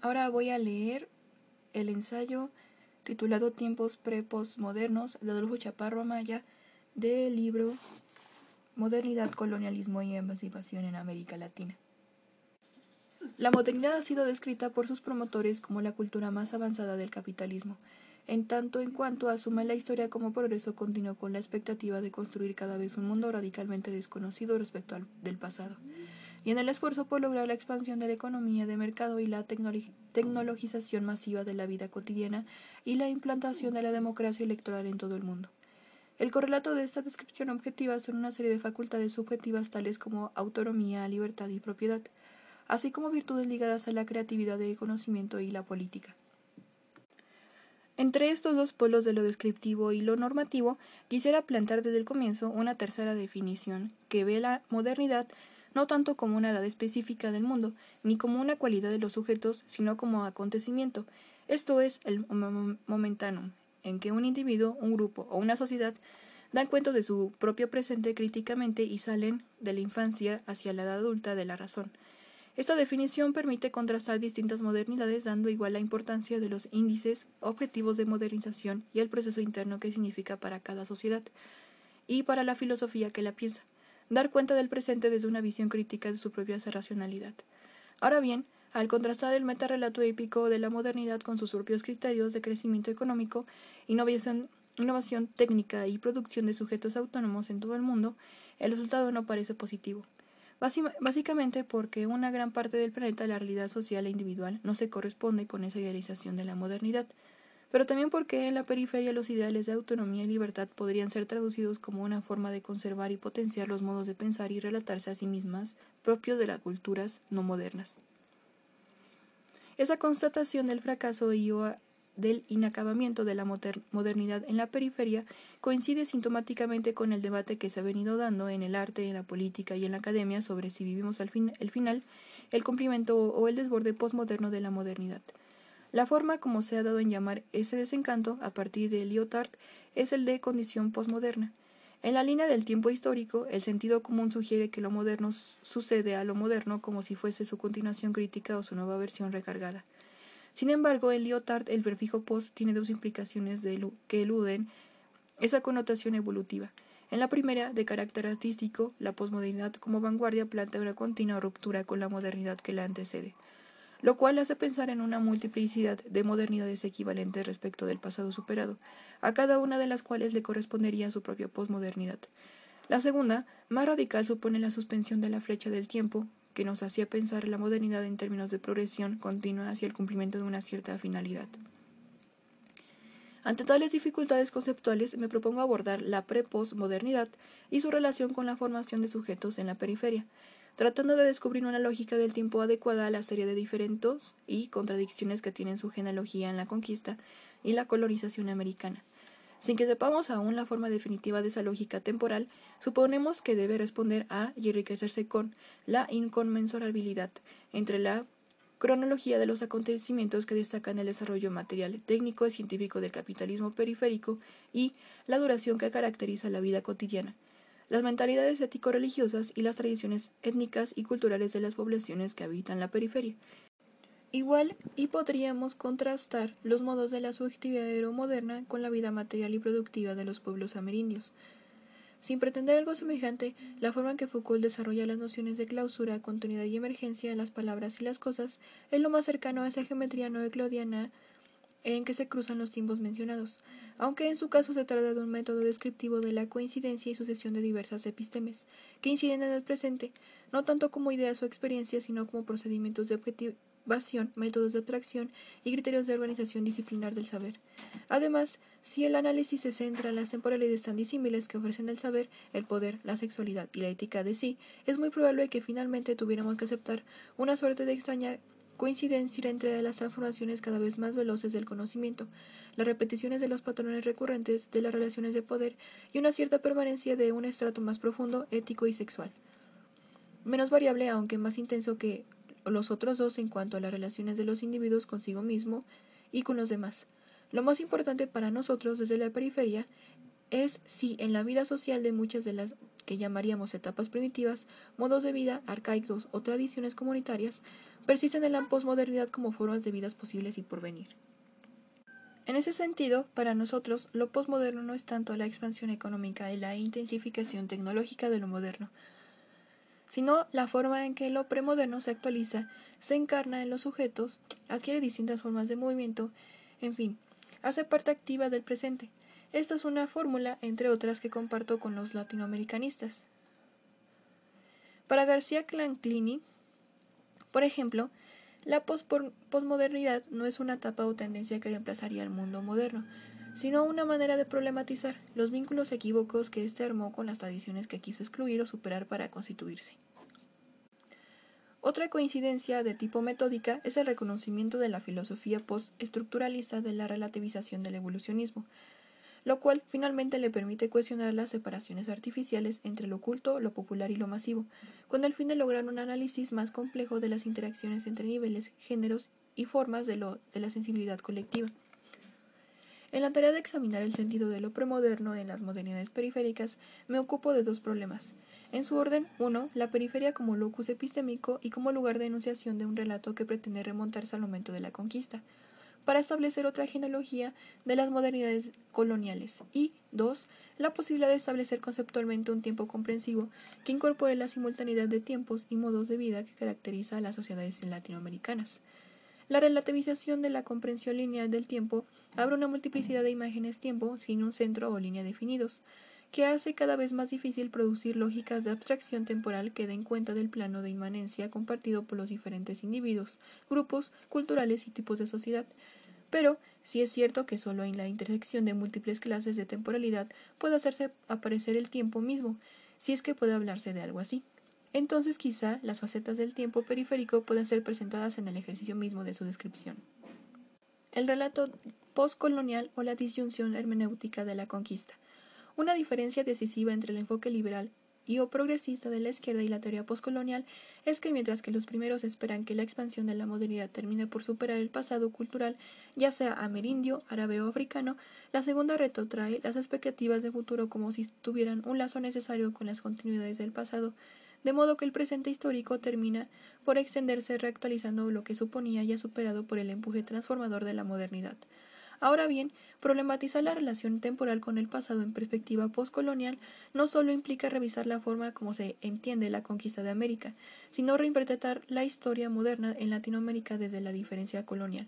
Ahora voy a leer el ensayo titulado Tiempos pre-postmodernos de Adolfo Chaparro Amaya del libro Modernidad, Colonialismo y Emancipación en América Latina. La modernidad ha sido descrita por sus promotores como la cultura más avanzada del capitalismo, en tanto en cuanto asume la historia como progreso continuo con la expectativa de construir cada vez un mundo radicalmente desconocido respecto al del pasado, y en el esfuerzo por lograr la expansión de la economía de mercado y la tecnologización masiva de la vida cotidiana y la implantación de la democracia electoral en todo el mundo. El correlato de esta descripción objetiva son una serie de facultades subjetivas tales como autonomía, libertad y propiedad, así como virtudes ligadas a la creatividad del conocimiento y la política. Entre estos dos polos de lo descriptivo y lo normativo, quisiera plantear desde el comienzo una tercera definición, que ve la modernidad no tanto como una edad específica del mundo, ni como una cualidad de los sujetos, sino como acontecimiento, esto es el momentanum, en que un individuo, un grupo o una sociedad dan cuenta de su propio presente críticamente y salen de la infancia hacia la edad adulta de la razón. Esta definición permite contrastar distintas modernidades dando igual la importancia de los índices objetivos de modernización y el proceso interno que significa para cada sociedad y para la filosofía que la piensa, dar cuenta del presente desde una visión crítica de su propia racionalidad. Ahora bien, al contrastar el metarrelato épico de la modernidad con sus propios criterios de crecimiento económico, innovación, innovación técnica y producción de sujetos autónomos en todo el mundo, el resultado no parece positivo básicamente porque una gran parte del planeta, la realidad social e individual, no se corresponde con esa idealización de la modernidad, pero también porque en la periferia los ideales de autonomía y libertad podrían ser traducidos como una forma de conservar y potenciar los modos de pensar y relatarse a sí mismas propios de las culturas no modernas. Esa constatación del fracaso y del inacabamiento de la modernidad en la periferia coincide sintomáticamente con el debate que se ha venido dando en el arte, en la política y en la academia sobre si vivimos al fin, el final, el cumplimiento o el desborde postmoderno de la modernidad. La forma como se ha dado en llamar ese desencanto a partir de Lyotard es el de condición postmoderna. En la línea del tiempo histórico, el sentido común sugiere que lo moderno sucede a lo moderno como si fuese su continuación crítica o su nueva versión recargada. Sin embargo, en Lyotard el prefijo post tiene dos implicaciones que eluden esa connotación evolutiva. En la primera, de carácter artístico, la posmodernidad como vanguardia plantea una continua ruptura con la modernidad que la antecede, lo cual hace pensar en una multiplicidad de modernidades equivalentes respecto del pasado superado, a cada una de las cuales le correspondería su propia posmodernidad. La segunda, más radical, supone la suspensión de la flecha del tiempo, que nos hacía pensar la modernidad en términos de progresión continua hacia el cumplimiento de una cierta finalidad. Ante tales dificultades conceptuales, me propongo abordar la pre-postmodernidad y su relación con la formación de sujetos en la periferia, tratando de descubrir una lógica del tiempo adecuada a la serie de diferentes y contradicciones que tienen su genealogía en la conquista y la colonización americana. Sin que sepamos aún la forma definitiva de esa lógica temporal, suponemos que debe responder a y enriquecerse con la inconmensurabilidad entre la cronología de los acontecimientos que destacan el desarrollo material, técnico y científico del capitalismo periférico y la duración que caracteriza la vida cotidiana, las mentalidades ético-religiosas y las tradiciones étnicas y culturales de las poblaciones que habitan la periferia, Igual, y podríamos contrastar los modos de la subjetividad moderna con la vida material y productiva de los pueblos amerindios. Sin pretender algo semejante, la forma en que Foucault desarrolla las nociones de clausura, continuidad y emergencia en las palabras y las cosas es lo más cercano a esa geometría no eclodiana en que se cruzan los tiempos mencionados, aunque en su caso se trata de un método descriptivo de la coincidencia y sucesión de diversas epistemes, que inciden en el presente, no tanto como ideas o experiencias, sino como procedimientos de observación, métodos de abstracción y criterios de organización disciplinar del saber. Además, si el análisis se centra en las temporalidades tan disímiles que ofrecen el saber, el poder, la sexualidad y la ética de sí, es muy probable que finalmente tuviéramos que aceptar una suerte de extraña coincidencia entre las transformaciones cada vez más veloces del conocimiento, las repeticiones de los patrones recurrentes de las relaciones de poder y una cierta permanencia de un estrato más profundo, ético y sexual. Menos variable, aunque más intenso que los otros dos en cuanto a las relaciones de los individuos consigo mismo y con los demás. Lo más importante para nosotros desde la periferia es si en la vida social de muchas de las que llamaríamos etapas primitivas, modos de vida arcaicos o tradiciones comunitarias, persisten en la posmodernidad como formas de vidas posibles y por venir. En ese sentido, para nosotros, lo posmoderno no es tanto la expansión económica y la intensificación tecnológica de lo moderno, sino la forma en que lo premoderno se actualiza, se encarna en los sujetos, adquiere distintas formas de movimiento, en fin, hace parte activa del presente. Esta es una fórmula, entre otras, que comparto con los latinoamericanistas. Para García Clanclini, por ejemplo, la posmodernidad no es una etapa o tendencia que reemplazaría el mundo moderno, sino una manera de problematizar los vínculos equívocos que éste armó con las tradiciones que quiso excluir o superar para constituirse. Otra coincidencia de tipo metódica es el reconocimiento de la filosofía postestructuralista de la relativización del evolucionismo, lo cual finalmente le permite cuestionar las separaciones artificiales entre lo oculto, lo popular y lo masivo, con el fin de lograr un análisis más complejo de las interacciones entre niveles, géneros y formas de, lo, de la sensibilidad colectiva. En la tarea de examinar el sentido de lo premoderno en las modernidades periféricas, me ocupo de dos problemas. En su orden, uno, la periferia como locus epistémico y como lugar de enunciación de un relato que pretende remontarse al momento de la conquista para establecer otra genealogía de las modernidades coloniales y, dos, la posibilidad de establecer conceptualmente un tiempo comprensivo que incorpore la simultaneidad de tiempos y modos de vida que caracteriza a las sociedades latinoamericanas. La relativización de la comprensión lineal del tiempo abre una multiplicidad de imágenes tiempo sin un centro o línea definidos, que hace cada vez más difícil producir lógicas de abstracción temporal que den cuenta del plano de inmanencia compartido por los diferentes individuos, grupos, culturales y tipos de sociedad, pero si es cierto que solo en la intersección de múltiples clases de temporalidad puede hacerse aparecer el tiempo mismo, si es que puede hablarse de algo así. Entonces quizá las facetas del tiempo periférico puedan ser presentadas en el ejercicio mismo de su descripción. El relato postcolonial o la disyunción hermenéutica de la conquista. Una diferencia decisiva entre el enfoque liberal y o progresista de la izquierda y la teoría postcolonial es que mientras que los primeros esperan que la expansión de la modernidad termine por superar el pasado cultural, ya sea amerindio, árabe o africano, la segunda retrotrae las expectativas de futuro como si tuvieran un lazo necesario con las continuidades del pasado, de modo que el presente histórico termina por extenderse reactualizando lo que suponía ya superado por el empuje transformador de la modernidad. Ahora bien, problematizar la relación temporal con el pasado en perspectiva postcolonial no solo implica revisar la forma como se entiende la conquista de América, sino reinterpretar la historia moderna en Latinoamérica desde la diferencia colonial.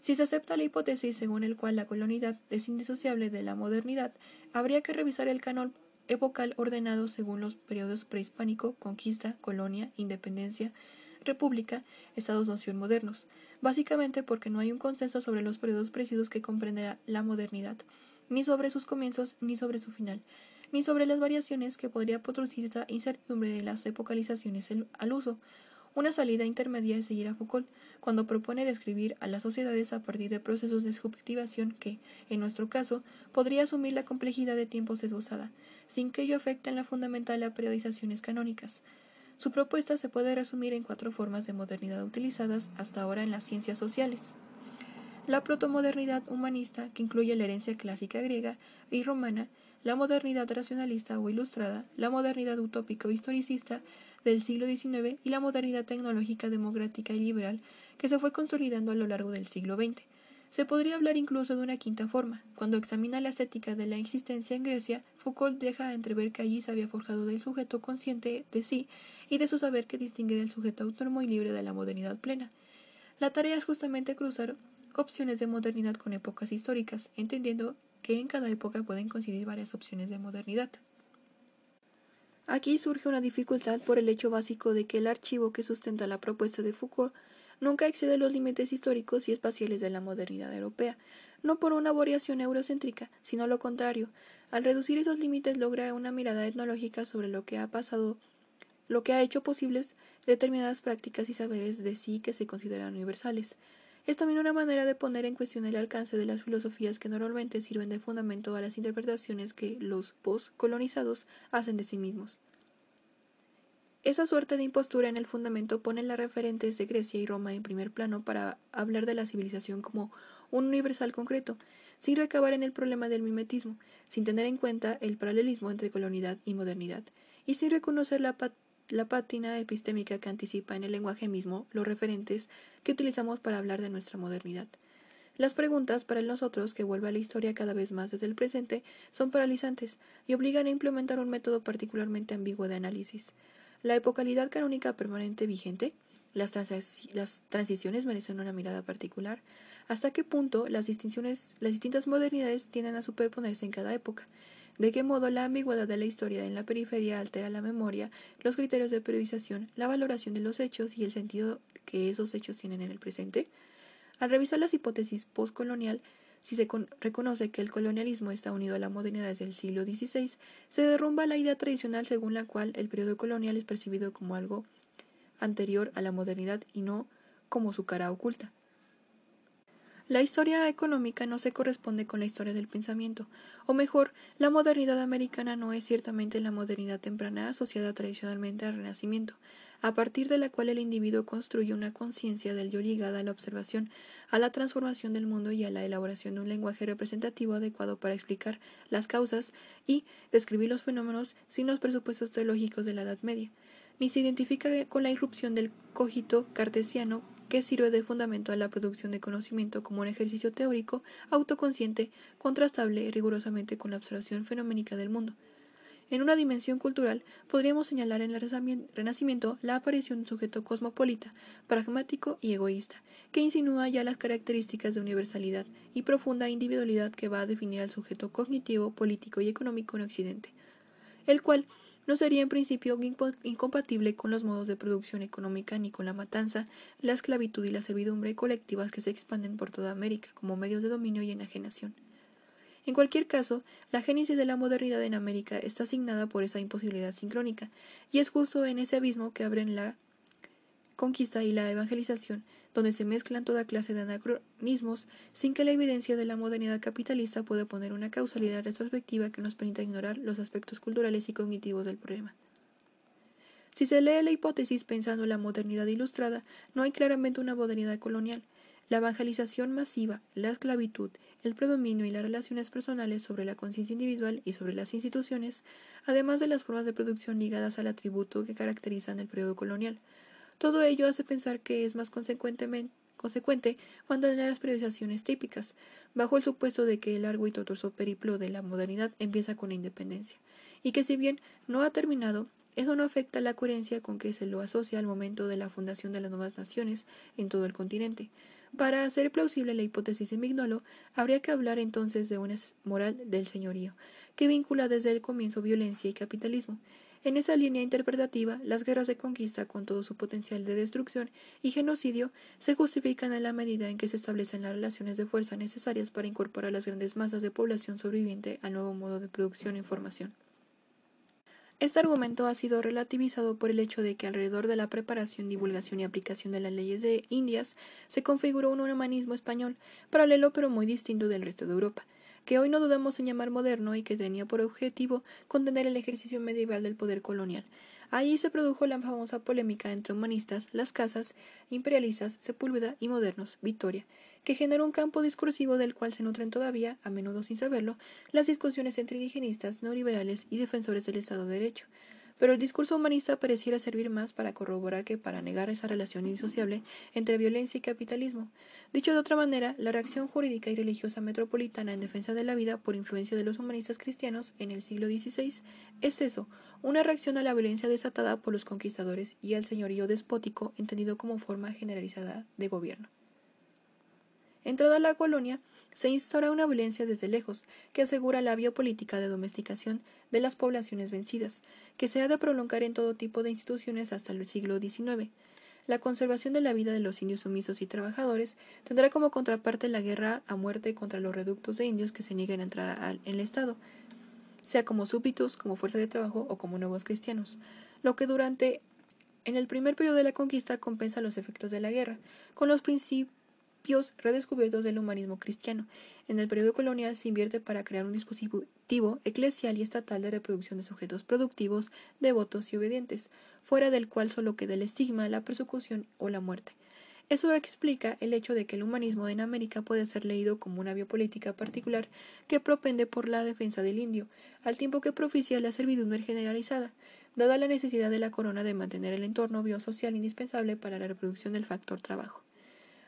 Si se acepta la hipótesis según el cual la colonialidad es indisociable de la modernidad, habría que revisar el canon epocal ordenado según los periodos prehispánico, conquista, colonia, independencia, república, estados-nación modernos básicamente porque no hay un consenso sobre los periodos precisos que comprende la modernidad, ni sobre sus comienzos ni sobre su final, ni sobre las variaciones que podría producir esa incertidumbre de las epocalizaciones al uso. Una salida intermedia es seguir a Foucault cuando propone describir a las sociedades a partir de procesos de subjetivación que, en nuestro caso, podría asumir la complejidad de tiempos esbozada, sin que ello afecte en la fundamental a periodizaciones canónicas. Su propuesta se puede resumir en cuatro formas de modernidad utilizadas hasta ahora en las ciencias sociales. La protomodernidad humanista, que incluye la herencia clásica griega y romana, la modernidad racionalista o ilustrada, la modernidad utópica o historicista del siglo XIX y la modernidad tecnológica democrática y liberal que se fue consolidando a lo largo del siglo XX. Se podría hablar incluso de una quinta forma. Cuando examina la estética de la existencia en Grecia, Foucault deja entrever que allí se había forjado del sujeto consciente de sí y de su saber que distingue del sujeto autónomo y libre de la modernidad plena. La tarea es justamente cruzar opciones de modernidad con épocas históricas, entendiendo que en cada época pueden coincidir varias opciones de modernidad. Aquí surge una dificultad por el hecho básico de que el archivo que sustenta la propuesta de Foucault nunca excede los límites históricos y espaciales de la modernidad europea, no por una variación eurocéntrica, sino lo contrario. Al reducir esos límites logra una mirada etnológica sobre lo que ha pasado, lo que ha hecho posibles determinadas prácticas y saberes de sí que se consideran universales. Es también una manera de poner en cuestión el alcance de las filosofías que normalmente sirven de fundamento a las interpretaciones que los postcolonizados hacen de sí mismos. Esa suerte de impostura en el fundamento pone las referentes de Grecia y Roma en primer plano para hablar de la civilización como un universal concreto, sin recabar en el problema del mimetismo, sin tener en cuenta el paralelismo entre colonidad y modernidad, y sin reconocer la la pátina epistémica que anticipa en el lenguaje mismo los referentes que utilizamos para hablar de nuestra modernidad. Las preguntas para nosotros, que vuelve a la historia cada vez más desde el presente, son paralizantes y obligan a implementar un método particularmente ambiguo de análisis. La epocalidad canónica permanente vigente, las, transiciones merecen una mirada particular, hasta qué punto las distintas modernidades tienden a superponerse en cada época, de qué modo la ambigüedad de la historia en la periferia altera la memoria, los criterios de periodización, la valoración de los hechos y el sentido que esos hechos tienen en el presente, al revisar las hipótesis postcolonial, si se reconoce que el colonialismo está unido a la modernidad desde el siglo XVI, se derrumba la idea tradicional según la cual el periodo colonial es percibido como algo anterior a la modernidad y no como su cara oculta. La historia económica no se corresponde con la historia del pensamiento, o mejor, la modernidad americana no es ciertamente la modernidad temprana asociada tradicionalmente al Renacimiento, a partir de la cual el individuo construye una conciencia del yo ligada a la observación, a la transformación del mundo y a la elaboración de un lenguaje representativo adecuado para explicar las causas y describir los fenómenos sin los presupuestos teológicos de la Edad Media, ni se identifica con la irrupción del cogito cartesiano que sirve de fundamento a la producción de conocimiento como un ejercicio teórico, autoconsciente, contrastable rigurosamente con la observación fenoménica del mundo. En una dimensión cultural, podríamos señalar en el Renacimiento la aparición de un sujeto cosmopolita, pragmático y egoísta, que insinúa ya las características de universalidad y profunda individualidad que va a definir al sujeto cognitivo, político y económico en Occidente, el cual no sería en principio incompatible con los modos de producción económica ni con la matanza, la esclavitud y la servidumbre colectivas que se expanden por toda América como medios de dominio y enajenación. En cualquier caso, la génesis de la modernidad en América está asignada por esa imposibilidad sincrónica, y es justo en ese abismo que abren la conquista y la evangelización, donde se mezclan toda clase de anacronismos sin que la evidencia de la modernidad capitalista pueda poner una causalidad retrospectiva que nos permita ignorar los aspectos culturales y cognitivos del problema. Si se lee la hipótesis pensando en la modernidad ilustrada, no hay claramente una modernidad colonial, la evangelización masiva, la esclavitud, el predominio y las relaciones personales sobre la conciencia individual y sobre las instituciones, además de las formas de producción ligadas al atributo que caracterizan el periodo colonial. Todo ello hace pensar que es más consecuente mantener las periodizaciones típicas, bajo el supuesto de que el largo y tortuoso periplo de la modernidad empieza con la independencia, y que si bien no ha terminado, eso no afecta la coherencia con que se lo asocia al momento de la fundación de las nuevas naciones en todo el continente, para hacer plausible la hipótesis de Mignolo, habría que hablar entonces de una moral del señorío, que vincula desde el comienzo violencia y capitalismo. En esa línea interpretativa, las guerras de conquista, con todo su potencial de destrucción y genocidio, se justifican en la medida en que se establecen las relaciones de fuerza necesarias para incorporar las grandes masas de población sobreviviente al nuevo modo de producción e información. Este argumento ha sido relativizado por el hecho de que alrededor de la preparación, divulgación y aplicación de las leyes de Indias se configuró un humanismo español, paralelo pero muy distinto del resto de Europa, que hoy no dudamos en llamar moderno y que tenía por objetivo contener el ejercicio medieval del poder colonial, Allí se produjo la famosa polémica entre humanistas, las casas, imperialistas, Sepúlveda y modernos, Victoria, que generó un campo discursivo del cual se nutren todavía, a menudo sin saberlo, las discusiones entre indigenistas, neoliberales y defensores del Estado de Derecho, pero el discurso humanista pareciera servir más para corroborar que para negar esa relación indisociable entre violencia y capitalismo. Dicho de otra manera, la reacción jurídica y religiosa metropolitana en defensa de la vida por influencia de los humanistas cristianos en el siglo XVI es eso, una reacción a la violencia desatada por los conquistadores y al señorío despótico entendido como forma generalizada de gobierno. Entrada la colonia, se instaura una violencia desde lejos, que asegura la biopolítica de domesticación de las poblaciones vencidas, que se ha de prolongar en todo tipo de instituciones hasta el siglo XIX. La conservación de la vida de los indios sumisos y trabajadores tendrá como contraparte la guerra a muerte contra los reductos de indios que se niegan a entrar en el Estado, sea como súbditos, como fuerza de trabajo o como nuevos cristianos, lo que durante en el primer periodo de la conquista compensa los efectos de la guerra, con los principios redescubiertos del humanismo cristiano. En el periodo colonial se invierte para crear un dispositivo eclesial y estatal de reproducción de sujetos productivos, devotos y obedientes, fuera del cual solo queda el estigma, la persecución o la muerte. Eso explica el hecho de que el humanismo en América puede ser leído como una biopolítica particular que propende por la defensa del indio, al tiempo que propicia la servidumbre generalizada, dada la necesidad de la corona de mantener el entorno biosocial indispensable para la reproducción del factor trabajo.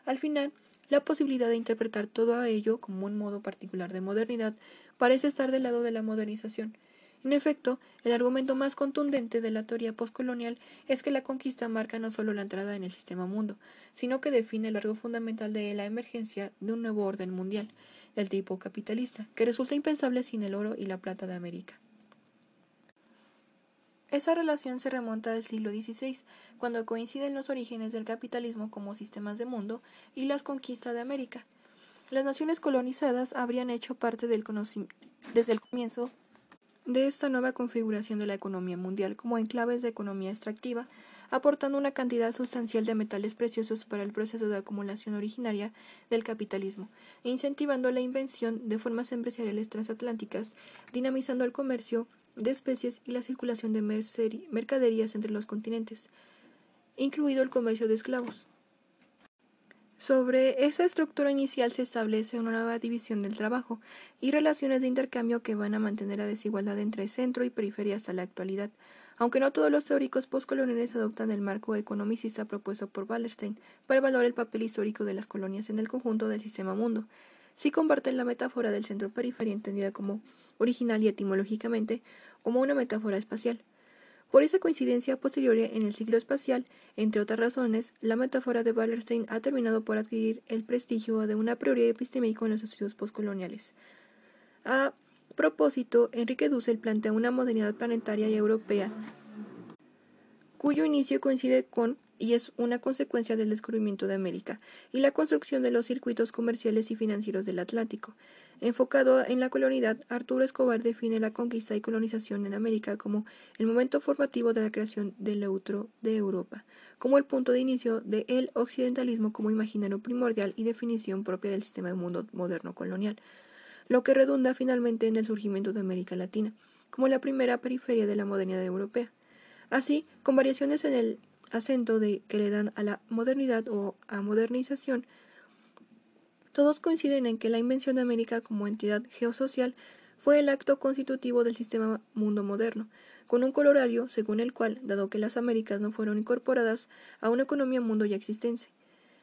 Al final, la posibilidad de interpretar todo ello como un modo particular de modernidad parece estar del lado de la modernización. En efecto, el argumento más contundente de la teoría postcolonial es que la conquista marca no solo la entrada en el sistema mundo, sino que define el largo fundamental de la emergencia de un nuevo orden mundial, del tipo capitalista, que resulta impensable sin el oro y la plata de América. Esa relación se remonta al siglo XVI, cuando coinciden los orígenes del capitalismo como sistemas de mundo y las conquistas de América. Las naciones colonizadas habrían hecho parte desde el comienzo de esta nueva configuración de la economía mundial como enclaves de economía extractiva, aportando una cantidad sustancial de metales preciosos para el proceso de acumulación originaria del capitalismo, incentivando la invención de formas empresariales transatlánticas, dinamizando el comercio de especies y la circulación de mercaderías entre los continentes, incluido el comercio de esclavos. Sobre esa estructura inicial se establece una nueva división del trabajo y relaciones de intercambio que van a mantener la desigualdad entre centro y periferia hasta la actualidad, aunque no todos los teóricos postcoloniales adoptan el marco economicista propuesto por Wallerstein para evaluar el papel histórico de las colonias en el conjunto del sistema mundo. Sí comparten la metáfora del centro-periferia entendida como original y etimológicamente como una metáfora espacial. Por esa coincidencia posterior en el ciclo espacial, entre otras razones, la metáfora de Wallerstein ha terminado por adquirir el prestigio de una prioridad epistémica en los estudios postcoloniales. A propósito, Enrique Dussel plantea una modernidad planetaria y europea, cuyo inicio coincide con y es una consecuencia del descubrimiento de América y la construcción de los circuitos comerciales y financieros del Atlántico. Enfocado en la colonialidad, Arturo Escobar define la conquista y colonización en América como el momento formativo de la creación del eutro de Europa, como el punto de inicio del occidentalismo como imaginario primordial y definición propia del sistema de mundo moderno colonial, lo que redunda finalmente en el surgimiento de América Latina, como la primera periferia de la modernidad europea. Así, con variaciones en el acento de que le dan a la modernidad o a modernización, todos coinciden en que la invención de América como entidad geosocial fue el acto constitutivo del sistema mundo moderno, con un colorario según el cual, dado que las Américas no fueron incorporadas a una economía mundo ya existente,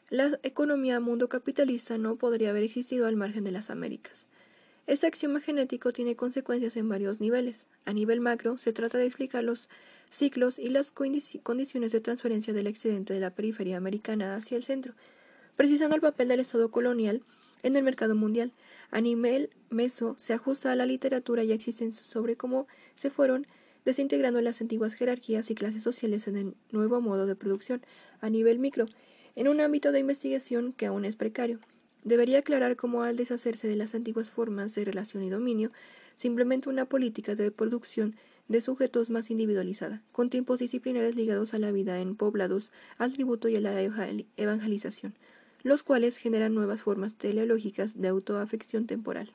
la economía mundo capitalista no podría haber existido al margen de las Américas. Este axioma genético tiene consecuencias en varios niveles. A nivel macro, se trata de explicar los ciclos y las condiciones de transferencia del excedente de la periferia americana hacia el centro, precisando el papel del Estado colonial en el mercado mundial. A nivel meso, se ajusta a la literatura ya existente sobre cómo se fueron desintegrando las antiguas jerarquías y clases sociales en el nuevo modo de producción. A nivel micro, en un ámbito de investigación que aún es precario, debería aclarar cómo al deshacerse de las antiguas formas de relación y dominio, simplemente una política de producción de sujetos más individualizada, con tiempos disciplinares ligados a la vida en poblados, al tributo y a la evangelización, los cuales generan nuevas formas teleológicas de autoafección temporal.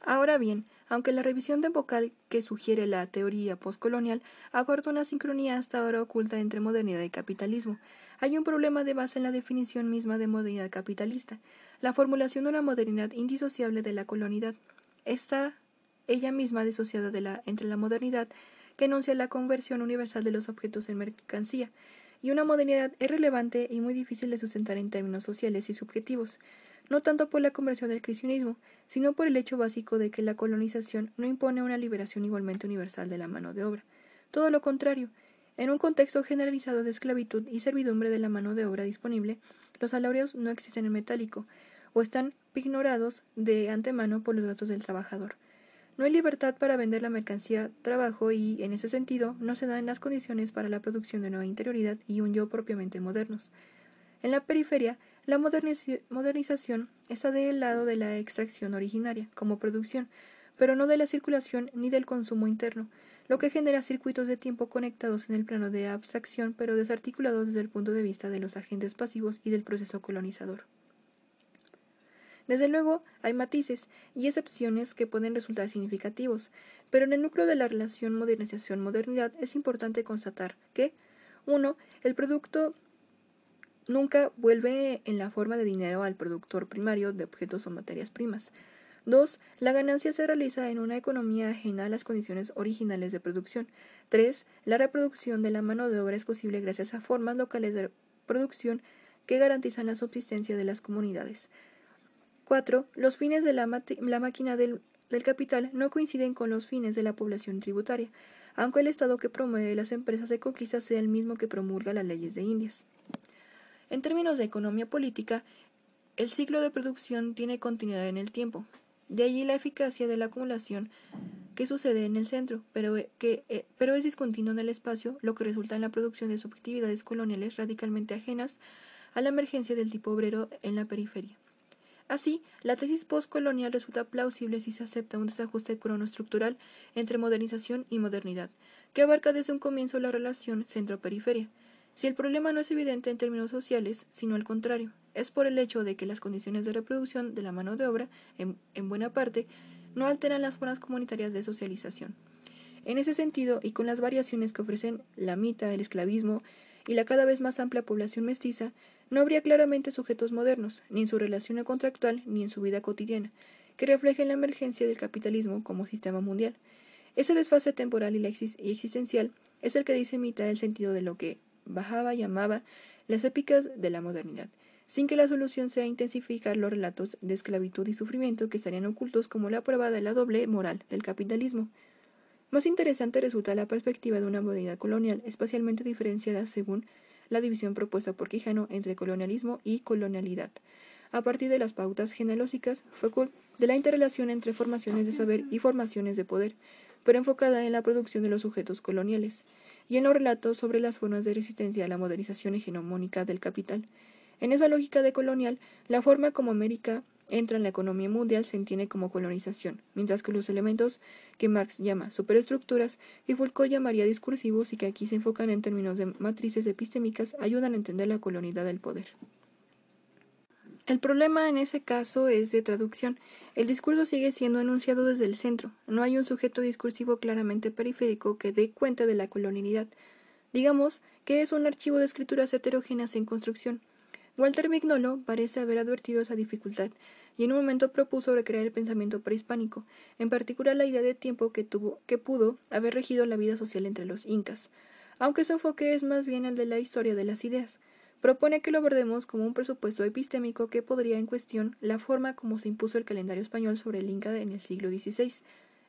Ahora bien, aunque la revisión de vocal que sugiere la teoría postcolonial aporta una sincronía hasta ahora oculta entre modernidad y capitalismo, hay un problema de base en la definición misma de modernidad capitalista, la formulación de una modernidad indisociable de la colonialidad. Esta ella misma disociada de la, entre la modernidad, que enuncia la conversión universal de los objetos en mercancía, y una modernidad irrelevante y muy difícil de sustentar en términos sociales y subjetivos, no tanto por la conversión del cristianismo, sino por el hecho básico de que la colonización no impone una liberación igualmente universal de la mano de obra. Todo lo contrario, en un contexto generalizado de esclavitud y servidumbre de la mano de obra disponible, los salarios no existen en metálico, o están ignorados de antemano por los datos del trabajador. No hay libertad para vender la mercancía trabajo y, en ese sentido, no se dan las condiciones para la producción de nueva interioridad y un yo propiamente modernos. En la periferia, la modernización está del lado de la extracción originaria, como producción, pero no de la circulación ni del consumo interno, lo que genera circuitos de tiempo conectados en el plano de abstracción, pero desarticulados desde el punto de vista de los agentes pasivos y del proceso colonizador. Desde luego, hay matices y excepciones que pueden resultar significativos, pero en el núcleo de la relación modernización-modernidad es importante constatar que, uno, el producto nunca vuelve en la forma de dinero al productor primario de objetos o materias primas. 2. La ganancia se realiza en una economía ajena a las condiciones originales de producción. 3. La reproducción de la mano de obra es posible gracias a formas locales de producción que garantizan la subsistencia de las comunidades. 4. Los fines de la, máquina del, capital no coinciden con los fines de la población tributaria, aunque el Estado que promueve las empresas de conquista sea el mismo que promulga las leyes de Indias. En términos de economía política, el ciclo de producción tiene continuidad en el tiempo, de allí la eficacia de la acumulación que sucede en el centro, pero, eh, que, eh, pero es discontinuo en el espacio, lo que resulta en la producción de subjetividades coloniales radicalmente ajenas a la emergencia del tipo obrero en la periferia. Así, la tesis postcolonial resulta plausible si se acepta un desajuste cronoestructural entre modernización y modernidad, que abarca desde un comienzo la relación centro-periferia. Si el problema no es evidente en términos sociales, sino al contrario, es por el hecho de que las condiciones de reproducción de la mano de obra, en, buena parte, no alteran las formas comunitarias de socialización. En ese sentido, y con las variaciones que ofrecen la mita, el esclavismo y la cada vez más amplia población mestiza, no habría claramente sujetos modernos, ni en su relación contractual ni en su vida cotidiana, que reflejen la emergencia del capitalismo como sistema mundial. Ese desfase temporal y, existencial es el que dice Mita el sentido de lo que Bajaba llamaba las épicas de la modernidad, sin que la solución sea intensificar los relatos de esclavitud y sufrimiento que estarían ocultos como la prueba de la doble moral del capitalismo. Más interesante resulta la perspectiva de una modernidad colonial espacialmente diferenciada según la división propuesta por Quijano entre colonialismo y colonialidad, a partir de las pautas genealógicas de la interrelación entre formaciones de saber y formaciones de poder, pero enfocada en la producción de los sujetos coloniales, y en los relatos sobre las formas de resistencia a la modernización hegemónica del capital. En esa lógica de colonial, la forma como América entra en la economía mundial se entiende como colonización, mientras que los elementos que Marx llama superestructuras y Foucault llamaría discursivos y que aquí se enfocan en términos de matrices epistémicas ayudan a entender la colonialidad del poder. El problema en ese caso es de traducción. El discurso sigue siendo enunciado desde el centro. No hay un sujeto discursivo claramente periférico que dé cuenta de la colonialidad. Digamos que es un archivo de escrituras heterogéneas en construcción. Walter Mignolo parece haber advertido esa dificultad y en un momento propuso recrear el pensamiento prehispánico, en particular la idea de tiempo que, tuvo, que pudo haber regido la vida social entre los incas, aunque su enfoque es más bien el de la historia de las ideas. Propone que lo abordemos como un presupuesto epistémico que podría en cuestión la forma como se impuso el calendario español sobre el Inca en el siglo XVI,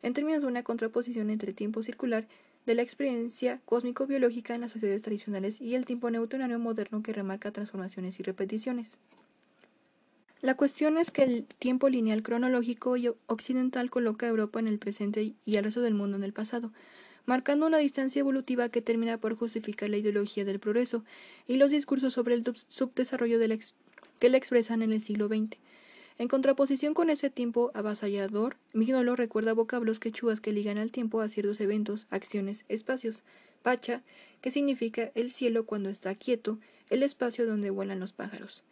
en términos de una contraposición entre tiempo circular de la experiencia cósmico-biológica en las sociedades tradicionales y el tiempo newtoniano moderno que remarca transformaciones y repeticiones. La cuestión es que el tiempo lineal cronológico y occidental coloca a Europa en el presente y al resto del mundo en el pasado, marcando una distancia evolutiva que termina por justificar la ideología del progreso y los discursos sobre el subdesarrollo que la expresan en el siglo XX. En contraposición con ese tiempo avasallador, Mignolo recuerda vocablos quechuas que ligan al tiempo a ciertos eventos, acciones, espacios. Pacha, que significa el cielo cuando está quieto, el espacio donde vuelan los pájaros.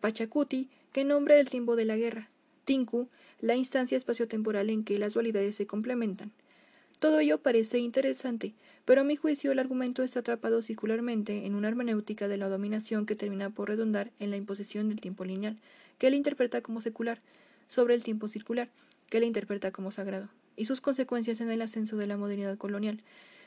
Pachacuti, que nombra el tiempo de la guerra. Tinku, la instancia espaciotemporal en que las dualidades se complementan. Todo ello parece interesante, pero a mi juicio el argumento está atrapado circularmente en una hermenéutica de la dominación que termina por redundar en la imposición del tiempo lineal, que él interpreta como secular, sobre el tiempo circular, que él interpreta como sagrado, y sus consecuencias en el ascenso de la modernidad colonial,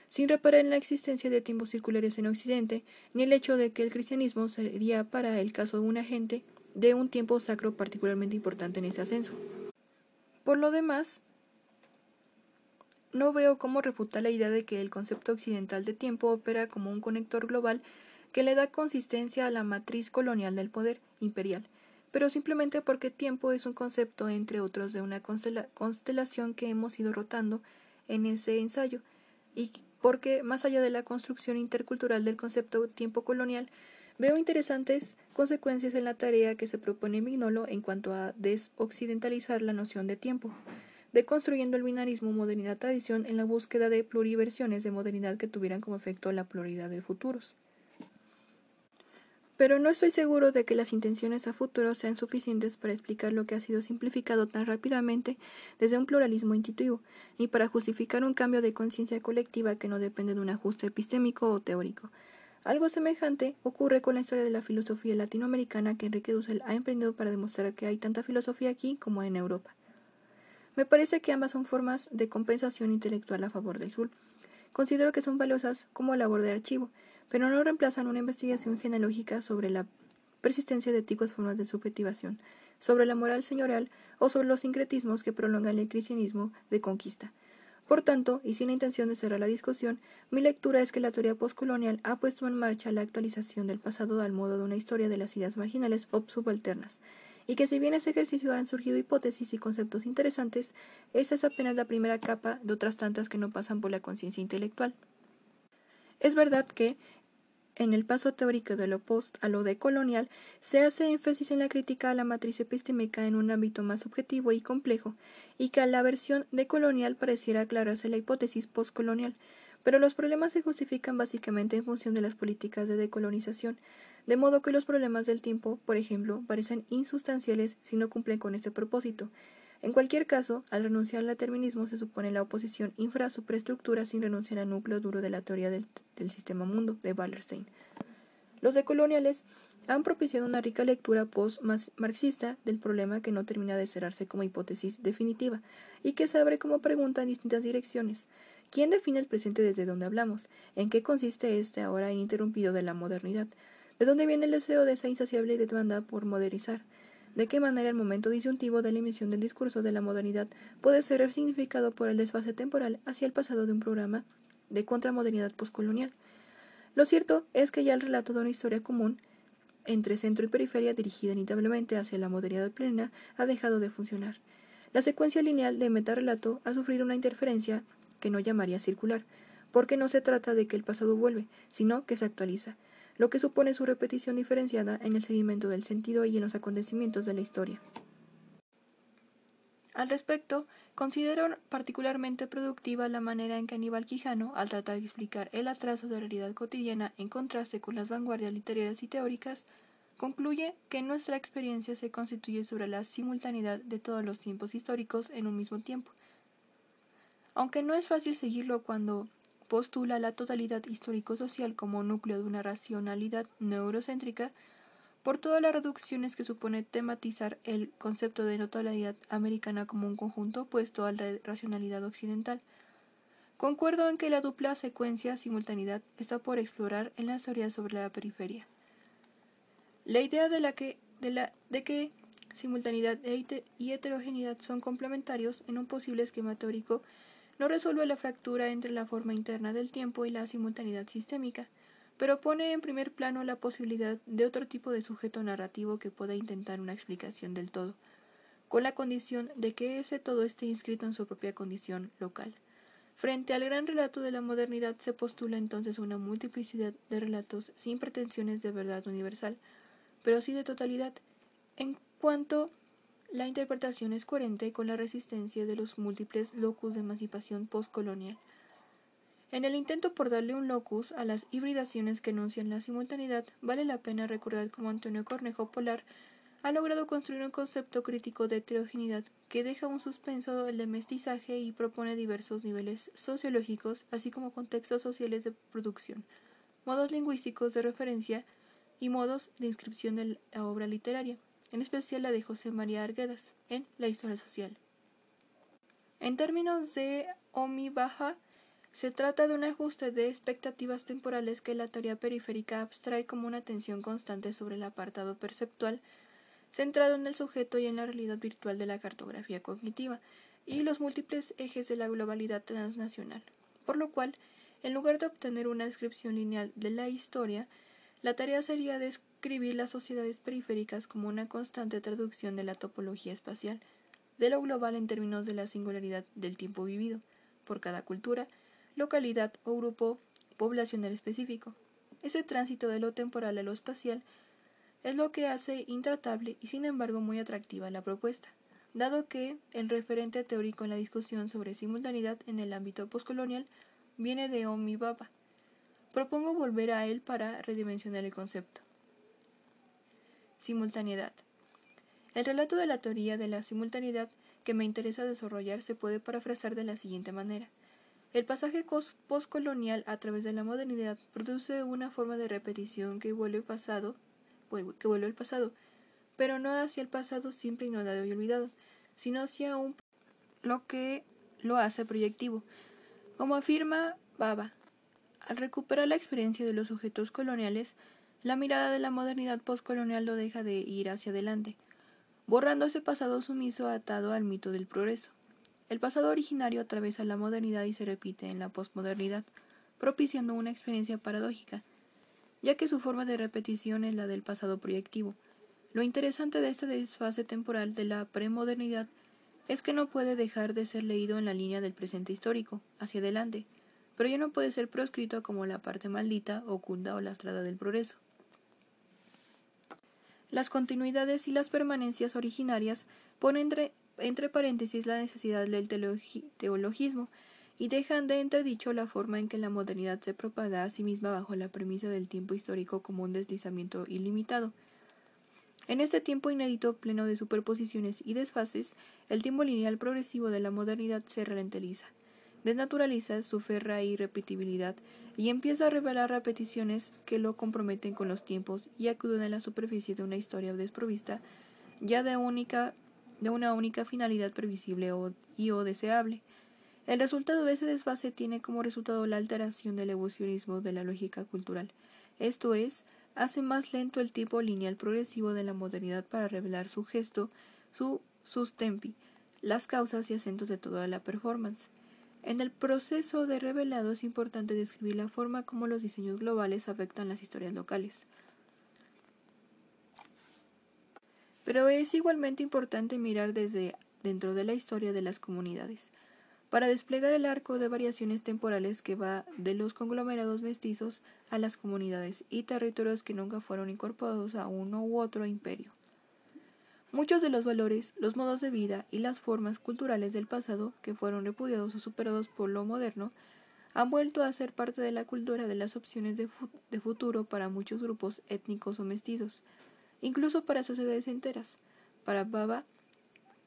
sin reparar en la existencia de tiempos circulares en Occidente, ni el hecho de que el cristianismo sería para el caso de un agente de un tiempo sacro particularmente importante en ese ascenso. Por lo demás, no veo cómo refutar la idea de que el concepto occidental de tiempo opera como un conector global que le da consistencia a la matriz colonial del poder imperial, pero simplemente porque tiempo es un concepto, entre otros, de una constelación que hemos ido rotando en ese ensayo, y porque, más allá de la construcción intercultural del concepto tiempo colonial, veo interesantes consecuencias en la tarea que se propone Mignolo en cuanto a desoccidentalizar la noción de tiempo deconstruyendo el binarismo modernidad-tradición en la búsqueda de pluriversiones de modernidad que tuvieran como efecto la pluralidad de futuros. Pero no estoy seguro de que las intenciones a futuro sean suficientes para explicar lo que ha sido simplificado tan rápidamente desde un pluralismo intuitivo, ni para justificar un cambio de conciencia colectiva que no depende de un ajuste epistémico o teórico. Algo semejante ocurre con la historia de la filosofía latinoamericana que Enrique Dussel ha emprendido para demostrar que hay tanta filosofía aquí como en Europa. Me parece que ambas son formas de compensación intelectual a favor del sur. Considero que son valiosas como labor de archivo, pero no reemplazan una investigación genealógica sobre la persistencia de antiguas formas de subjetivación, sobre la moral señorial o sobre los sincretismos que prolongan el cristianismo de conquista. Por tanto, y sin la intención de cerrar la discusión, mi lectura es que la teoría postcolonial ha puesto en marcha la actualización del pasado al modo de una historia de las ideas marginales o subalternas, y que si bien ese ejercicio han surgido hipótesis y conceptos interesantes, esa es apenas la primera capa de otras tantas que no pasan por la conciencia intelectual. Es verdad que, en el paso teórico de lo post a lo decolonial, se hace énfasis en la crítica a la matriz epistémica en un ámbito más subjetivo y complejo, y que a la versión decolonial pareciera aclararse la hipótesis postcolonial, pero los problemas se justifican básicamente en función de las políticas de decolonización, de modo que los problemas del tiempo, por ejemplo, parecen insustanciales si no cumplen con este propósito. En cualquier caso, al renunciar al determinismo se supone la oposición infra-superestructura sin renunciar al núcleo duro de la teoría del, sistema mundo de Wallerstein. Los decoloniales han propiciado una rica lectura post-marxista del problema que no termina de cerrarse como hipótesis definitiva y que se abre como pregunta en distintas direcciones. ¿Quién define el presente desde donde hablamos? ¿En qué consiste este ahora ininterrumpido de la modernidad? ¿De dónde viene el deseo de esa insaciable demanda por modernizar? ¿De qué manera el momento disyuntivo de la emisión del discurso de la modernidad puede ser resignificado por el desfase temporal hacia el pasado de un programa de contramodernidad postcolonial? Lo cierto es que ya el relato de una historia común entre centro y periferia dirigida inevitablemente hacia la modernidad plena ha dejado de funcionar. La secuencia lineal de metarrelato ha sufrido una interferencia que no llamaría circular, porque no se trata de que el pasado vuelve, sino que se actualiza, lo que supone su repetición diferenciada en el seguimiento del sentido y en los acontecimientos de la historia. Al respecto, considero particularmente productiva la manera en que Aníbal Quijano, al tratar de explicar el atraso de la realidad cotidiana en contraste con las vanguardias literarias y teóricas, concluye que nuestra experiencia se constituye sobre la simultaneidad de todos los tiempos históricos en un mismo tiempo. Aunque no es fácil seguirlo cuando postula la totalidad histórico-social como núcleo de una racionalidad neurocéntrica, por todas las reducciones que supone tematizar el concepto de totalidad americana como un conjunto opuesto a la racionalidad occidental. Concuerdo en que la dupla secuencia simultaneidad está por explorar en las teorías sobre la periferia. La idea de que simultaneidad e y heterogeneidad son complementarios en un posible esquema teórico no resuelve la fractura entre la forma interna del tiempo y la simultaneidad sistémica pero pone en primer plano la posibilidad de otro tipo de sujeto narrativo que pueda intentar una explicación del todo, con la condición de que ese todo esté inscrito en su propia condición local. Frente al gran relato de la modernidad se postula entonces una multiplicidad de relatos sin pretensiones de verdad universal, pero sí de totalidad, en cuanto la interpretación es coherente con la resistencia de los múltiples locus de emancipación postcolonial. En el intento por darle un locus a las hibridaciones que enuncian la simultaneidad, vale la pena recordar cómo Antonio Cornejo Polar ha logrado construir un concepto crítico de heterogeneidad que deja un suspenso el de mestizaje y propone diversos niveles sociológicos, así como contextos sociales de producción, modos lingüísticos de referencia y modos de inscripción de la obra literaria, en especial la de José María Arguedas, en La Historia Social. En términos de Omi Baja, se trata de un ajuste de expectativas temporales que la teoría periférica abstrae como una tensión constante sobre el apartado perceptual, centrado en el sujeto y en la realidad virtual de la cartografía cognitiva, y los múltiples ejes de la globalidad transnacional. Por lo cual, en lugar de obtener una descripción lineal de la historia, la tarea sería describir las sociedades periféricas como una constante traducción de la topología espacial, de lo global en términos de la singularidad del tiempo vivido, por cada cultura, localidad o grupo poblacional específico. Ese tránsito de lo temporal a lo espacial es lo que hace intratable y sin embargo muy atractiva la propuesta, dado que el referente teórico en la discusión sobre simultaneidad en el ámbito postcolonial viene de Omi Baba. Propongo volver a él para redimensionar el concepto. Simultaneidad. El relato de la teoría de la simultaneidad que me interesa desarrollar se puede parafrasar de la siguiente manera. El pasaje postcolonial a través de la modernidad produce una forma de repetición que vuelve, pasado, que vuelve al pasado, pero no hacia el pasado simple ignorado y olvidado, sino hacia un lo que lo hace proyectivo. Como afirma Baba, al recuperar la experiencia de los sujetos coloniales, la mirada de la modernidad postcolonial lo deja de ir hacia adelante, borrando ese pasado sumiso atado al mito del progreso. El pasado originario atraviesa la modernidad y se repite en la postmodernidad, propiciando una experiencia paradójica, ya que su forma de repetición es la del pasado proyectivo. Lo interesante de esta desfase temporal de la premodernidad es que no puede dejar de ser leído en la línea del presente histórico, hacia adelante, pero ya no puede ser proscrito como la parte maldita, oculta o lastrada del progreso. Las continuidades y las permanencias originarias ponen entre, paréntesis la necesidad del teologismo y dejan de entredicho la forma en que la modernidad se propaga a sí misma bajo la premisa del tiempo histórico como un deslizamiento ilimitado. En este tiempo inédito, pleno de superposiciones y desfases, el tiempo lineal progresivo de la modernidad se ralentiza desnaturaliza su ferra irrepetibilidad y empieza a revelar repeticiones que lo comprometen con los tiempos y acuden a la superficie de una historia desprovista ya de, única, de una única finalidad previsible y o deseable. El resultado de ese desfase tiene como resultado la alteración del evolucionismo de la lógica cultural, esto es, hace más lento el tipo lineal progresivo de la modernidad para revelar su gesto, su sustempi, las causas y acentos de toda la performance. En el proceso de revelado es importante describir la forma como los diseños globales afectan las historias locales. Pero es igualmente importante mirar desde dentro de la historia de las comunidades, para desplegar el arco de variaciones temporales que va de los conglomerados mestizos a las comunidades y territorios que nunca fueron incorporados a uno u otro imperio. Muchos de los valores, los modos de vida y las formas culturales del pasado, que fueron repudiados o superados por lo moderno, han vuelto a ser parte de la cultura de las opciones de, futuro para muchos grupos étnicos o mestizos, incluso para sociedades enteras. Para Baba,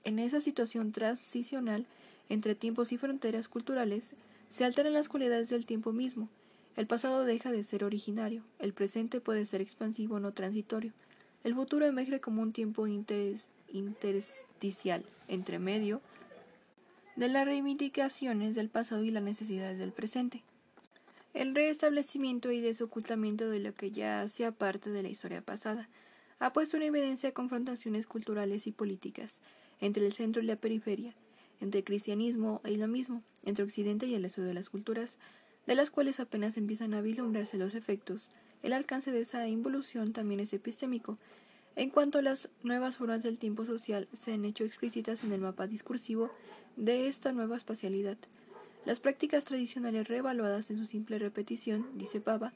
en esa situación transicional entre tiempos y fronteras culturales, se alteran las cualidades del tiempo mismo. El pasado deja de ser originario, el presente puede ser expansivo no transitorio, el futuro emerge como un tiempo intersticial, entre medio de las reivindicaciones del pasado y las necesidades del presente. El restablecimiento y desocultamiento de lo que ya hacía parte de la historia pasada ha puesto en evidencia confrontaciones culturales y políticas entre el centro y la periferia, entre cristianismo e islamismo, entre Occidente y el resto de las culturas, de las cuales apenas empiezan a vislumbrarse los efectos el alcance de esa involución también es epistémico, en cuanto a las nuevas formas del tiempo social se han hecho explícitas en el mapa discursivo de esta nueva espacialidad. Las prácticas tradicionales reevaluadas en su simple repetición, dice Pava,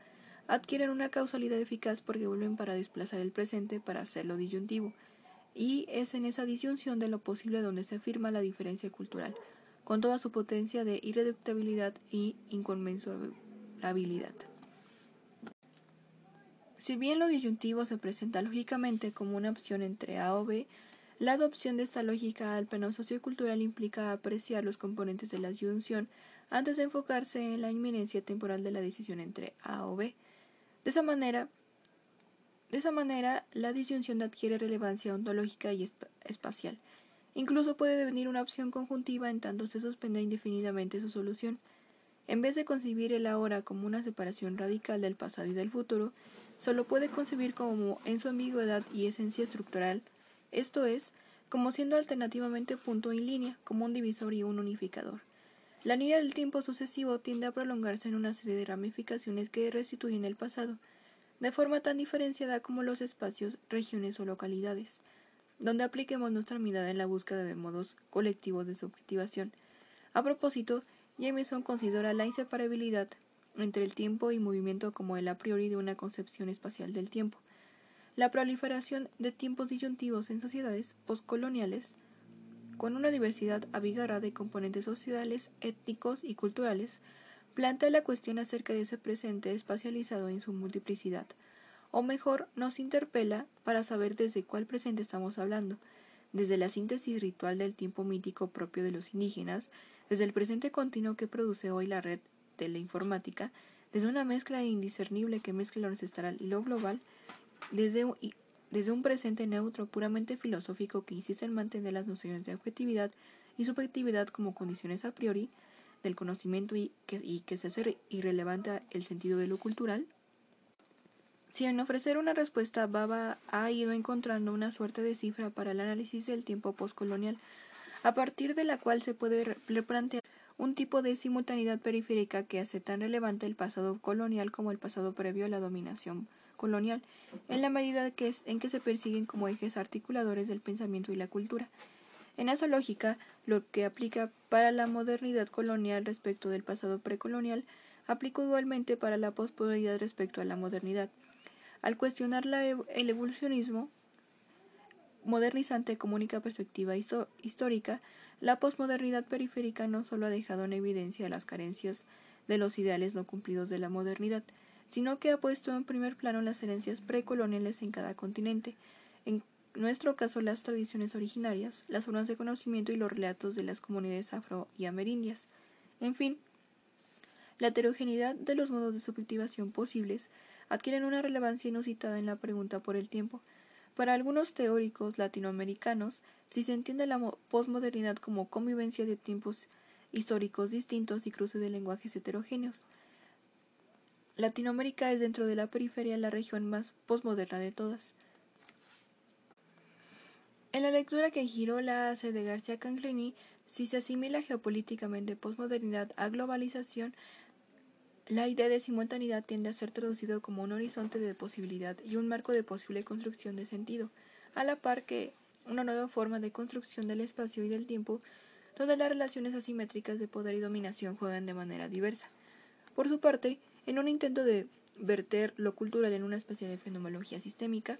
adquieren una causalidad eficaz porque vuelven para desplazar el presente para hacerlo disyuntivo, y es en esa disyunción de lo posible donde se afirma la diferencia cultural, con toda su potencia de irreductibilidad y inconmensurabilidad. Si bien lo disyuntivo se presenta lógicamente como una opción entre A o B, la adopción de esta lógica al plano sociocultural implica apreciar los componentes de la disyunción antes de enfocarse en la inminencia temporal de la decisión entre A o B. De esa manera, de esa manera la disyunción adquiere relevancia ontológica y espacial. Incluso puede devenir una opción conjuntiva en tanto se suspende indefinidamente su solución. En vez de concebir el ahora como una separación radical del pasado y del futuro, solo puede concebir como en su ambigüedad y esencia estructural, esto es, como siendo alternativamente punto y línea, como un divisor y un unificador. La línea del tiempo sucesivo tiende a prolongarse en una serie de ramificaciones que restituyen el pasado, de forma tan diferenciada como los espacios, regiones o localidades, donde apliquemos nuestra mirada en la búsqueda de modos colectivos de subjetivación. A propósito, Jameson considera la inseparabilidad entre el tiempo y movimiento como el a priori de una concepción espacial del tiempo. La proliferación de tiempos disyuntivos en sociedades postcoloniales, con una diversidad abigarrada de componentes sociales, étnicos y culturales, plantea la cuestión acerca de ese presente espacializado en su multiplicidad, o mejor, nos interpela para saber desde cuál presente estamos hablando, desde la síntesis ritual del tiempo mítico propio de los indígenas, desde el presente continuo que produce hoy la red de la informática, desde una mezcla indiscernible que mezcla lo ancestral y lo global, desde un, desde un presente neutro puramente filosófico que insiste en mantener las nociones de objetividad y subjetividad como condiciones a priori del conocimiento y que, y que se hace irrelevante el sentido de lo cultural? Si en ofrecer una respuesta Baba ha ido encontrando una suerte de cifra para el análisis del tiempo postcolonial, a partir de la cual se puede replantear un tipo de simultaneidad periférica que hace tan relevante el pasado colonial como el pasado previo a la dominación colonial, en la medida que en que se persiguen como ejes articuladores del pensamiento y la cultura. En esa lógica, lo que aplica para la modernidad colonial respecto del pasado precolonial, aplica igualmente para la posmodernidad respecto a la modernidad. Al cuestionar el evolucionismo modernizante como única perspectiva histórica, la posmodernidad periférica no solo ha dejado en evidencia las carencias de los ideales no cumplidos de la modernidad, sino que ha puesto en primer plano las herencias precoloniales en cada continente, en nuestro caso las tradiciones originarias, las formas de conocimiento y los relatos de las comunidades afro y amerindias. En fin, la heterogeneidad de los modos de subjetivación posibles adquieren una relevancia inusitada en la pregunta por el tiempo. Para algunos teóricos latinoamericanos, si se entiende la posmodernidad como convivencia de tiempos históricos distintos y cruce de lenguajes heterogéneos, Latinoamérica es dentro de la periferia la región más posmoderna de todas. En la lectura que Girola hace de García Canclini, si se asimila geopolíticamente posmodernidad a globalización, la idea de simultaneidad tiende a ser traducido como un horizonte de posibilidad y un marco de posible construcción de sentido, a la par que una nueva forma de construcción del espacio y del tiempo, donde las relaciones asimétricas de poder y dominación juegan de manera diversa. Por su parte, en un intento de verter lo cultural en una especie de fenomenología sistémica,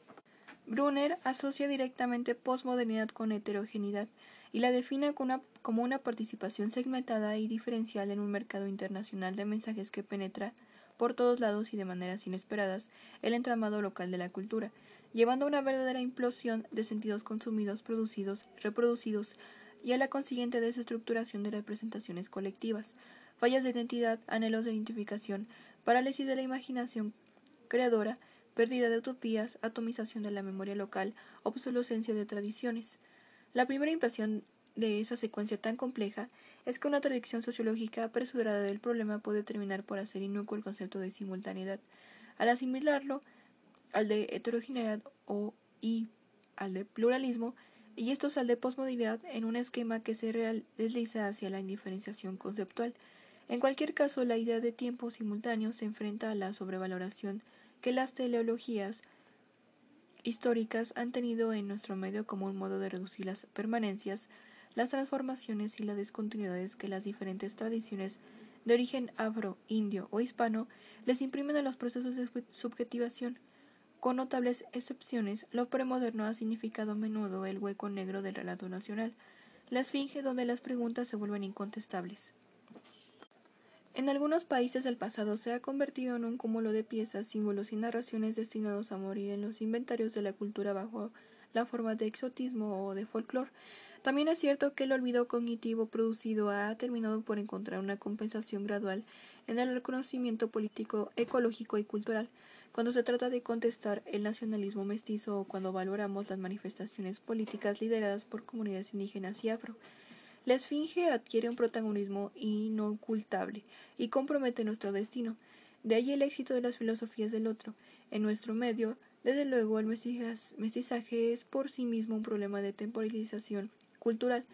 Brunner asocia directamente posmodernidad con heterogeneidad y la define como una participación segmentada y diferencial en un mercado internacional de mensajes que penetra por todos lados y de maneras inesperadas el entramado local de la cultura, llevando a una verdadera implosión de sentidos consumidos, producidos, reproducidos y a la consiguiente desestructuración de representaciones colectivas, fallas de identidad, anhelos de identificación, parálisis de la imaginación creadora, pérdida de utopías, atomización de la memoria local, obsolescencia de tradiciones. La primera impresión de esa secuencia tan compleja es que una tradición sociológica apresurada del problema puede terminar por hacer inocuo el concepto de simultaneidad. Al asimilarlo al de heterogeneidad o y al de pluralismo, y estos al de posmodernidad en un esquema que se desliza hacia la indiferenciación conceptual. En cualquier caso, la idea de tiempo simultáneo se enfrenta a la sobrevaloración que las teleologías históricas han tenido en nuestro medio como un modo de reducir las permanencias, las transformaciones y las discontinuidades que las diferentes tradiciones de origen afro, indio o hispano les imprimen a los procesos de subjetivación. Con notables excepciones, lo premoderno ha significado a menudo el hueco negro del relato nacional, la esfinge donde las preguntas se vuelven incontestables. En algunos países el pasado se ha convertido en un cúmulo de piezas, símbolos y narraciones destinados a morir en los inventarios de la cultura bajo la forma de exotismo o de folclore. También es cierto que el olvido cognitivo producido ha terminado por encontrar una compensación gradual en el reconocimiento político, ecológico y cultural, cuando se trata de contestar el nacionalismo mestizo o cuando valoramos las manifestaciones políticas lideradas por comunidades indígenas y afro. La esfinge adquiere un protagonismo inocultable y compromete nuestro destino. De ahí el éxito de las filosofías del otro. En nuestro medio, desde luego, el mestizaje es por sí mismo un problema de temporalización cultural,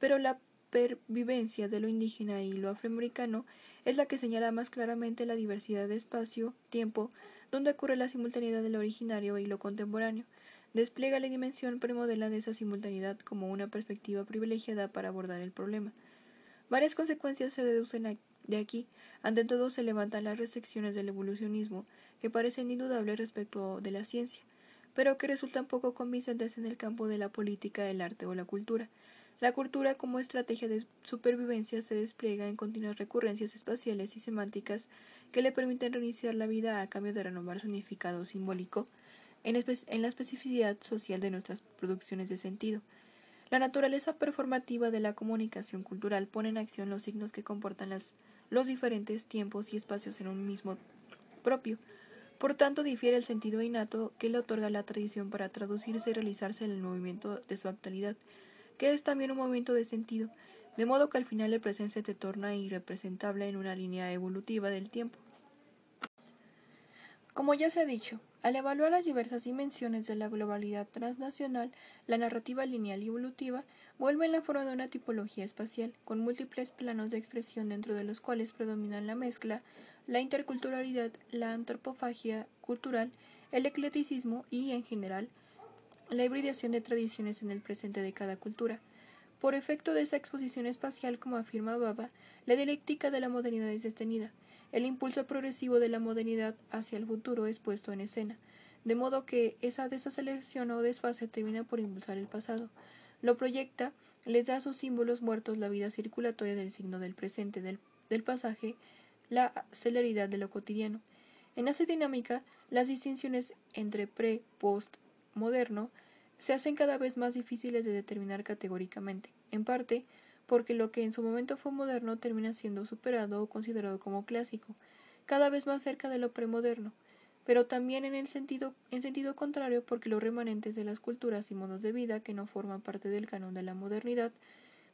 pero la pervivencia de lo indígena y lo afroamericano es la que señala más claramente la diversidad de espacio, tiempo, donde ocurre la simultaneidad de lo originario y lo contemporáneo despliega la dimensión premodela de esa simultaneidad como una perspectiva privilegiada para abordar el problema. Varias consecuencias se deducen de aquí. Ante todo se levantan las restricciones del evolucionismo, que parecen indudables respecto de la ciencia, pero que resultan poco convincentes en el campo de la política, el arte o la cultura. La cultura como estrategia de supervivencia se despliega en continuas recurrencias espaciales y semánticas que le permiten reiniciar la vida a cambio de renovar su significado simbólico en, la especificidad social de nuestras producciones de sentido. La naturaleza performativa de la comunicación cultural pone en acción los signos que comportan los diferentes tiempos y espacios en un mismo propio. Por tanto, difiere el sentido innato que le otorga la tradición para traducirse y realizarse en el movimiento de su actualidad, que es también un movimiento de sentido, de modo que al final el presente se torna irrepresentable en una línea evolutiva del tiempo. Como ya se ha dicho, al evaluar las diversas dimensiones de la globalidad transnacional, la narrativa lineal y evolutiva vuelve en la forma de una tipología espacial, con múltiples planos de expresión dentro de los cuales predominan la mezcla, la interculturalidad, la antropofagia cultural, el ecleticismo y, en general, la hibridación de tradiciones en el presente de cada cultura. Por efecto de esa exposición espacial, como afirma Baba, la dialéctica de la modernidad es detenida, el impulso progresivo de la modernidad hacia el futuro es puesto en escena, de modo que esa desaceleración o desfase termina por impulsar el pasado. Lo proyecta, les da a sus símbolos muertos la vida circulatoria del signo del presente, del, del pasaje, la celeridad de lo cotidiano. En esa dinámica, las distinciones entre pre, post, moderno se hacen cada vez más difíciles de determinar categóricamente, en parte porque lo que en su momento fue moderno termina siendo superado o considerado como clásico, cada vez más cerca de lo premoderno, pero también en el sentido, en sentido contrario porque los remanentes de las culturas y modos de vida que no forman parte del canon de la modernidad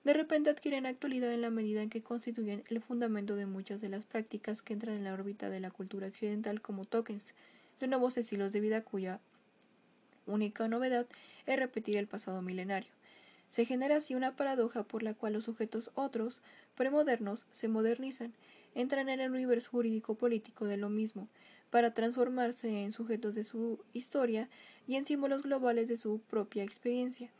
de repente adquieren actualidad en la medida en que constituyen el fundamento de muchas de las prácticas que entran en la órbita de la cultura occidental como tokens, de nuevos estilos de vida cuya única novedad es repetir el pasado milenario. Se genera así una paradoja por la cual los sujetos otros, premodernos, se modernizan, entran en el universo jurídico político de lo mismo, para transformarse en sujetos de su historia y en símbolos globales de su propia experiencia.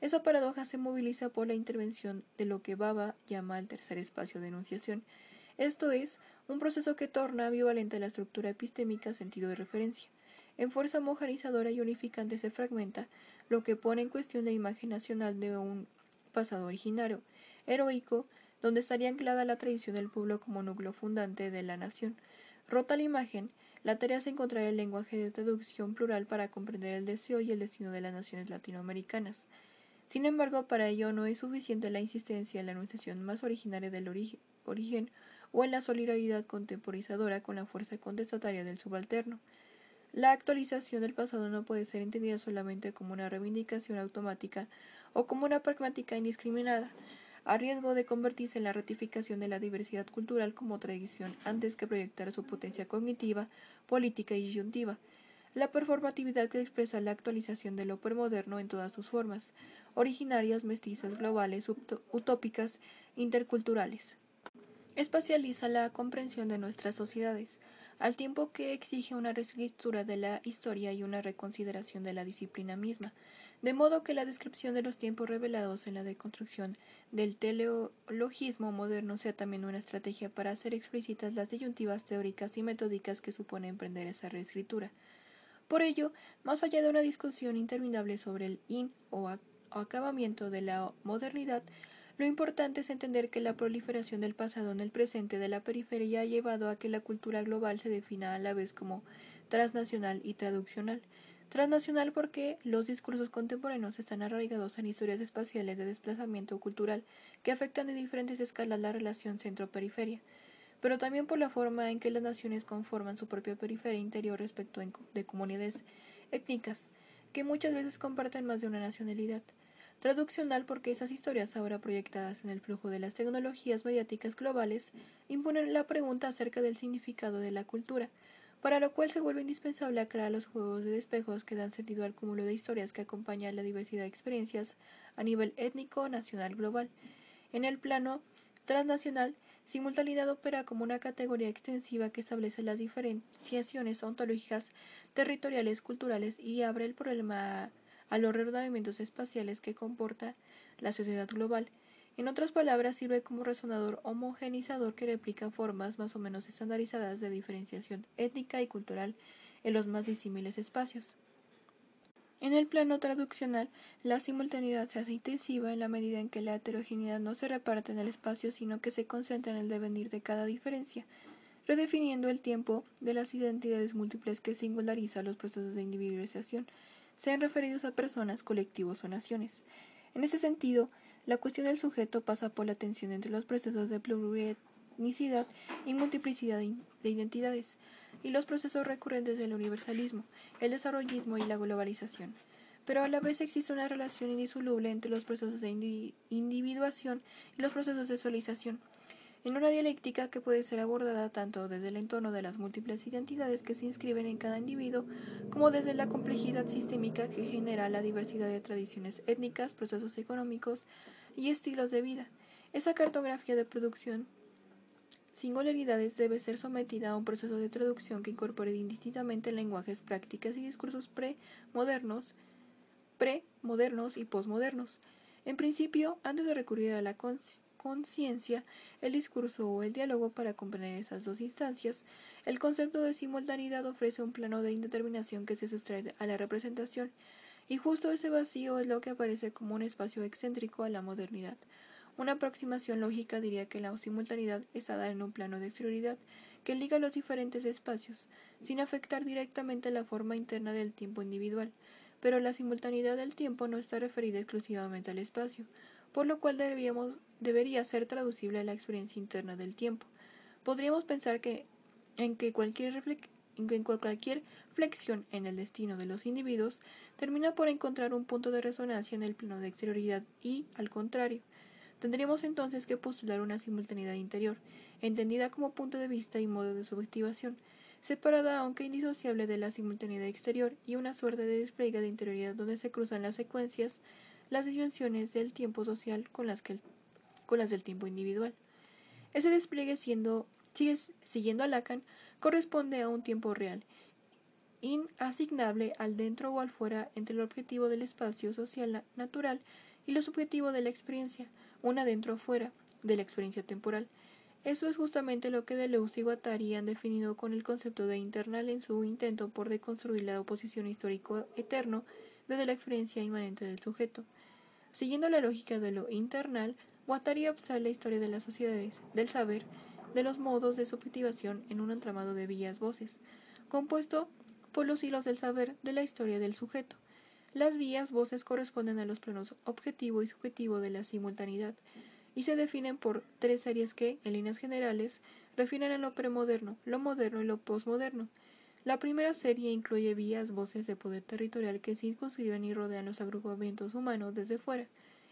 Esa paradoja se moviliza por la intervención de lo que Baba llama el tercer espacio de enunciación, esto es, un proceso que torna ambivalente la estructura epistémica sentido de referencia. En fuerza mojarizadora y unificante se fragmenta, lo que pone en cuestión la imagen nacional de un pasado originario, heroico, donde estaría anclada la tradición del pueblo como núcleo fundante de la nación. Rota la imagen, la tarea es encontrar el lenguaje de traducción plural para comprender el deseo y el destino de las naciones latinoamericanas. Sin embargo, para ello no es suficiente la insistencia en la enunciación más originaria del origen o en la solidaridad contemporizadora con la fuerza contestataria del subalterno. La actualización del pasado no puede ser entendida solamente como una reivindicación automática o como una pragmática indiscriminada, a riesgo de convertirse en la ratificación de la diversidad cultural como tradición antes que proyectar su potencia cognitiva, política y disyuntiva. La performatividad que expresa la actualización del moderno en todas sus formas, originarias, mestizas, globales, utópicas, interculturales. Espacializa la comprensión de nuestras sociedades al tiempo que exige una reescritura de la historia y una reconsideración de la disciplina misma, de modo que la descripción de los tiempos revelados en la deconstrucción del teleologismo moderno sea también una estrategia para hacer explícitas las disyuntivas teóricas y metódicas que supone emprender esa reescritura. Por ello, más allá de una discusión interminable sobre el in o acabamiento de la modernidad, lo importante es entender que la proliferación del pasado en el presente de la periferia ha llevado a que la cultura global se defina a la vez como transnacional y traduccional. Transnacional porque los discursos contemporáneos están arraigados en historias espaciales de desplazamiento cultural que afectan de diferentes escalas la relación centro-periferia, pero también por la forma en que las naciones conforman su propia periferia interior respecto de comunidades étnicas, que muchas veces comparten más de una nacionalidad. Traduccional porque esas historias ahora proyectadas en el flujo de las tecnologías mediáticas globales imponen la pregunta acerca del significado de la cultura, para lo cual se vuelve indispensable aclarar los juegos de espejos que dan sentido al cúmulo de historias que acompañan la diversidad de experiencias a nivel étnico, nacional, global. En el plano transnacional, simultaneidad opera como una categoría extensiva que establece las diferenciaciones ontológicas, territoriales, culturales y abre el problema a los reordenamientos espaciales que comporta la sociedad global. En otras palabras, sirve como resonador homogenizador que replica formas más o menos estandarizadas de diferenciación étnica y cultural en los más disímiles espacios. En el plano traduccional, la simultaneidad se hace intensiva en la medida en que la heterogeneidad no se reparte en el espacio, sino que se concentra en el devenir de cada diferencia, redefiniendo el tiempo de las identidades múltiples que singulariza los procesos de individualización sean referidos a personas, colectivos o naciones. En ese sentido, la cuestión del sujeto pasa por la tensión entre los procesos de plurietnicidad y multiplicidad de identidades y los procesos recurrentes del universalismo, el desarrollismo y la globalización. pero a la vez existe una relación indisoluble entre los procesos de individuación y los procesos de socialización, en una dialéctica que puede ser abordada tanto desde el entorno de las múltiples identidades que se inscriben en cada individuo, como desde la complejidad sistémica que genera la diversidad de tradiciones étnicas, procesos económicos y estilos de vida. Esa cartografía de producción singularidades debe ser sometida a un proceso de traducción que incorpore indistintamente lenguajes, prácticas y discursos pre-modernos, pre-modernos y posmodernos. En principio, antes de recurrir a la conciencia, el discurso o el diálogo para comprender esas dos instancias, el concepto de simultaneidad ofrece un plano de indeterminación que se sustrae a la representación, y justo ese vacío es lo que aparece como un espacio excéntrico a la modernidad. Una aproximación lógica diría que la simultaneidad está dada en un plano de exterioridad que liga los diferentes espacios, sin afectar directamente la forma interna del tiempo individual. Pero la simultaneidad del tiempo no está referida exclusivamente al espacio, por lo cual debería ser traducible a la experiencia interna del tiempo. Podríamos pensar que en que cualquier en cualquier flexión en el destino de los individuos termina por encontrar un punto de resonancia en el plano de exterioridad y, al contrario, Tendríamos entonces que postular una simultaneidad interior, entendida como punto de vista y modo de subjetivación, separada aunque indisociable de la simultaneidad exterior y una suerte de despliegue de interioridad donde se cruzan las secuencias, las dimensiones del tiempo social con las, que con las del tiempo individual. Ese despliegue siendo, siguiendo a Lacan, corresponde a un tiempo real, inasignable al dentro o al fuera entre el objetivo del espacio social natural y lo subjetivo de la experiencia, una dentro o fuera de la experiencia temporal. Eso es justamente lo que Deleuze y Guattari han definido con el concepto de internal en su intento por deconstruir la oposición histórico eterno desde la experiencia inmanente del sujeto. Siguiendo la lógica de lo internal, Guattari abstrae la historia de las sociedades, del saber, de los modos de subjetivación en un entramado de vías voces, compuesto por los hilos del saber de la historia del sujeto. Las vías voces corresponden a los planos objetivo y subjetivo de la simultaneidad y se definen por tres series que, en líneas generales, refieren a lo premoderno, lo moderno y lo posmoderno. La primera serie incluye vías voces de poder territorial que circunscriben y rodean los agrupamientos humanos desde fuera,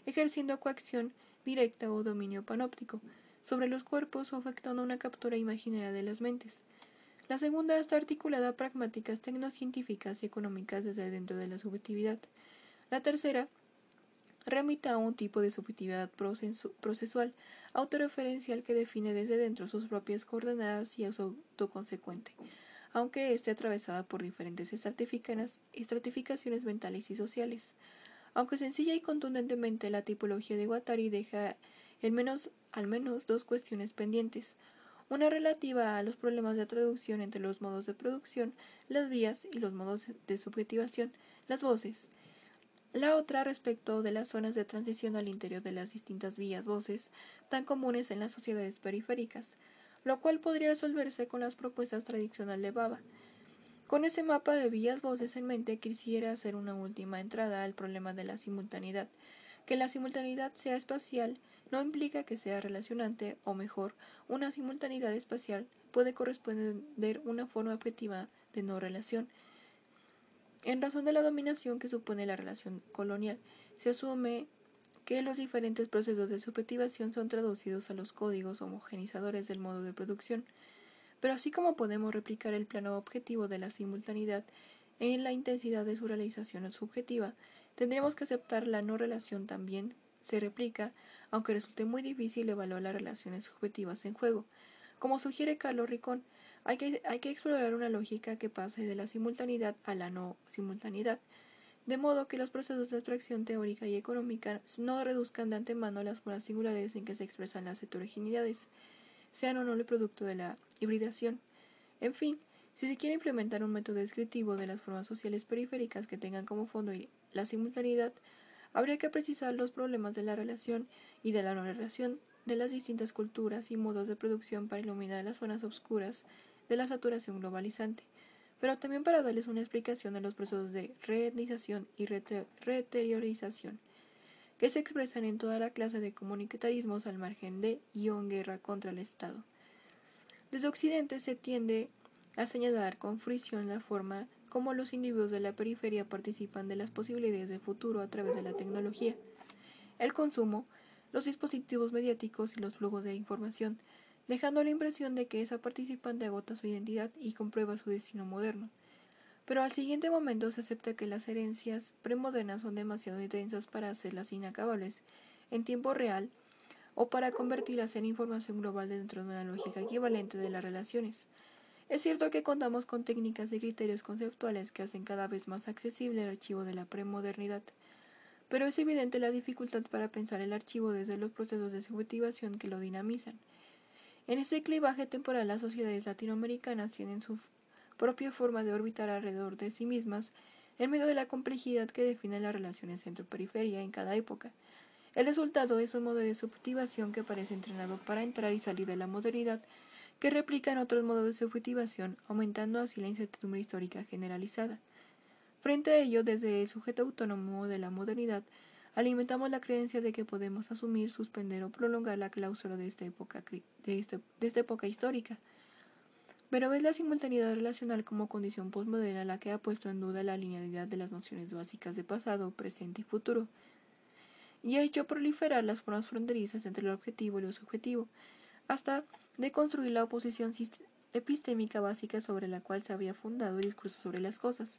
ejerciendo coacción directa o dominio panóptico sobre los cuerpos o afectando una captura imaginaria de las mentes. La segunda está articulada a pragmáticas tecnocientíficas y económicas desde dentro de la subjetividad. La tercera remite a un tipo de subjetividad procesual, autorreferencial que define desde dentro sus propias coordenadas y es autoconsecuente, aunque esté atravesada por diferentes estratificaciones mentales y sociales. Aunque sencilla y contundentemente, la tipología de Guattari deja menos, al menos dos cuestiones pendientes una relativa a los problemas de traducción entre los modos de producción, las vías y los modos de subjetivación, las voces. La otra respecto de las zonas de transición al interior de las distintas vías voces tan comunes en las sociedades periféricas, lo cual podría resolverse con las propuestas tradicionales de Baba. Con ese mapa de vías voces en mente quisiera hacer una última entrada al problema de la simultaneidad, que la simultaneidad sea espacial no implica que sea relacionante, o mejor, una simultaneidad espacial puede corresponder una forma objetiva de no relación. En razón de la dominación que supone la relación colonial, se asume que los diferentes procesos de subjetivación son traducidos a los códigos homogenizadores del modo de producción. Pero así como podemos replicar el plano objetivo de la simultaneidad en la intensidad de su realización subjetiva, tendremos que aceptar la no relación también se replica aunque resulte muy difícil evaluar las relaciones subjetivas en juego. Como sugiere Carlos Ricón, hay que, hay que explorar una lógica que pase de la simultaneidad a la no simultaneidad, de modo que los procesos de abstracción teórica y económica no reduzcan de antemano las formas singulares en que se expresan las heterogeneidades, sean o no el producto de la hibridación. En fin, si se quiere implementar un método descriptivo de las formas sociales periféricas que tengan como fondo la simultaneidad, habría que precisar los problemas de la relación y de la no relación de las distintas culturas y modos de producción para iluminar las zonas oscuras de la saturación globalizante, pero también para darles una explicación de los procesos de reetnización y reteriorización que se expresan en toda la clase de comunitarismos al margen de y guerra contra el Estado. Desde Occidente se tiende a señalar con fruición la forma cómo los individuos de la periferia participan de las posibilidades de futuro a través de la tecnología, el consumo, los dispositivos mediáticos y los flujos de información, dejando la impresión de que esa participante agota su identidad y comprueba su destino moderno. Pero al siguiente momento se acepta que las herencias premodernas son demasiado intensas para hacerlas inacabables en tiempo real o para convertirlas en información global dentro de una lógica equivalente de las relaciones. Es cierto que contamos con técnicas y criterios conceptuales que hacen cada vez más accesible el archivo de la premodernidad, pero es evidente la dificultad para pensar el archivo desde los procesos de subjetivación que lo dinamizan. En ese clivaje temporal las sociedades latinoamericanas tienen su propia forma de orbitar alrededor de sí mismas en medio de la complejidad que define las relaciones centro-periferia en cada época. El resultado es un modo de subjetivación que parece entrenado para entrar y salir de la modernidad, que replica en otros modos de subjetivación, aumentando así la incertidumbre histórica generalizada. Frente a ello, desde el sujeto autónomo de la modernidad, alimentamos la creencia de que podemos asumir, suspender o prolongar la cláusula de esta época, este, de esta época histórica. Pero es la simultaneidad relacional como condición postmoderna la que ha puesto en duda la linealidad de las nociones básicas de pasado, presente y futuro, y ha hecho proliferar las formas fronterizas entre el objetivo y lo subjetivo, hasta deconstruir la oposición epistémica básica sobre la cual se había fundado el discurso sobre las cosas.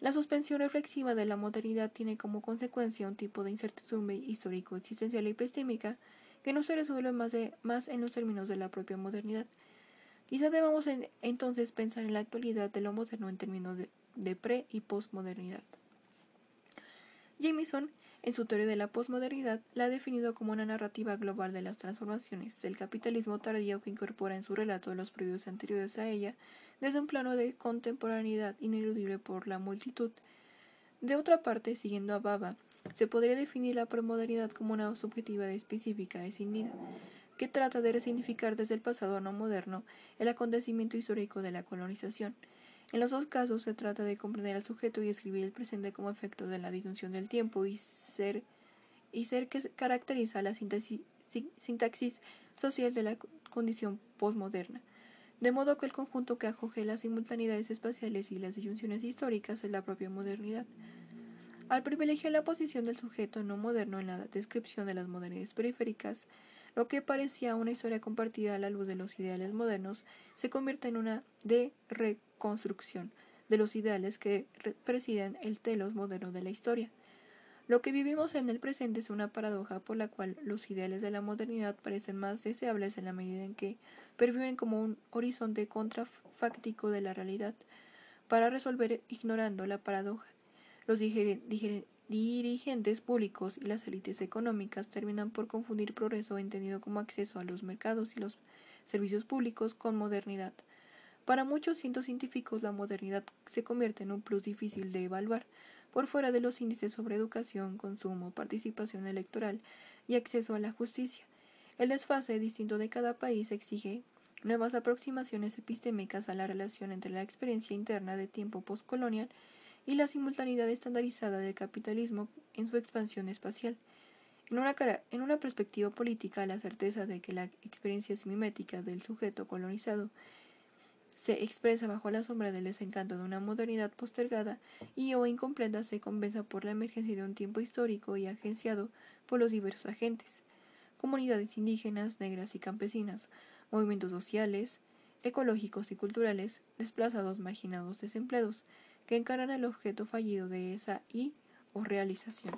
La suspensión reflexiva de la modernidad tiene como consecuencia un tipo de incertidumbre histórico-existencial y epistémica que no se resuelve más, de, en los términos de la propia modernidad. Quizá debamos entonces pensar en la actualidad de lo moderno en términos de, pre- y postmodernidad. Jameson, en su teoría de la posmodernidad, la ha definido como una narrativa global de las transformaciones del capitalismo tardío que incorpora en su relato los periodos anteriores a ella desde un plano de contemporaneidad ineludible por la multitud. De otra parte, siguiendo a Baba, se podría definir la premodernidad como una subjetiva específica escindida que trata de resignificar desde el pasado no moderno el acontecimiento histórico de la colonización. En los dos casos se trata de comprender al sujeto y escribir el presente como efecto de la disyunción del tiempo y ser, y ser que caracteriza la sintaxis, social de la condición postmoderna. De modo que el conjunto que acoge las simultaneidades espaciales y las disyunciones históricas es la propia modernidad. Al privilegiar la posición del sujeto no moderno en la descripción de las modernidades periféricas, lo que parecía una historia compartida a la luz de los ideales modernos se convierte en una de reconstrucción de los ideales que presiden el telos moderno de la historia. Lo que vivimos en el presente es una paradoja por la cual los ideales de la modernidad parecen más deseables en la medida en que perviven como un horizonte contrafáctico de la realidad. Para resolver ignorando la paradoja, los dirigentes públicos y las élites económicas terminan por confundir progreso entendido como acceso a los mercados y los servicios públicos con modernidad. Para muchos científicos la modernidad se convierte en un plus difícil de evaluar, por fuera de los índices sobre educación, consumo, participación electoral y acceso a la justicia. El desfase distinto de cada país exige nuevas aproximaciones epistémicas a la relación entre la experiencia interna de tiempo postcolonial y la simultaneidad estandarizada del capitalismo en su expansión espacial. En una, perspectiva política, la certeza de que la experiencia mimética del sujeto colonizado se expresa bajo la sombra del desencanto de una modernidad postergada y o incompleta se compensa por la emergencia de un tiempo histórico y agenciado por los diversos agentes, comunidades indígenas, negras y campesinas, movimientos sociales, ecológicos y culturales, desplazados, marginados, desempleados, que encaran el objeto fallido de esa y o realización.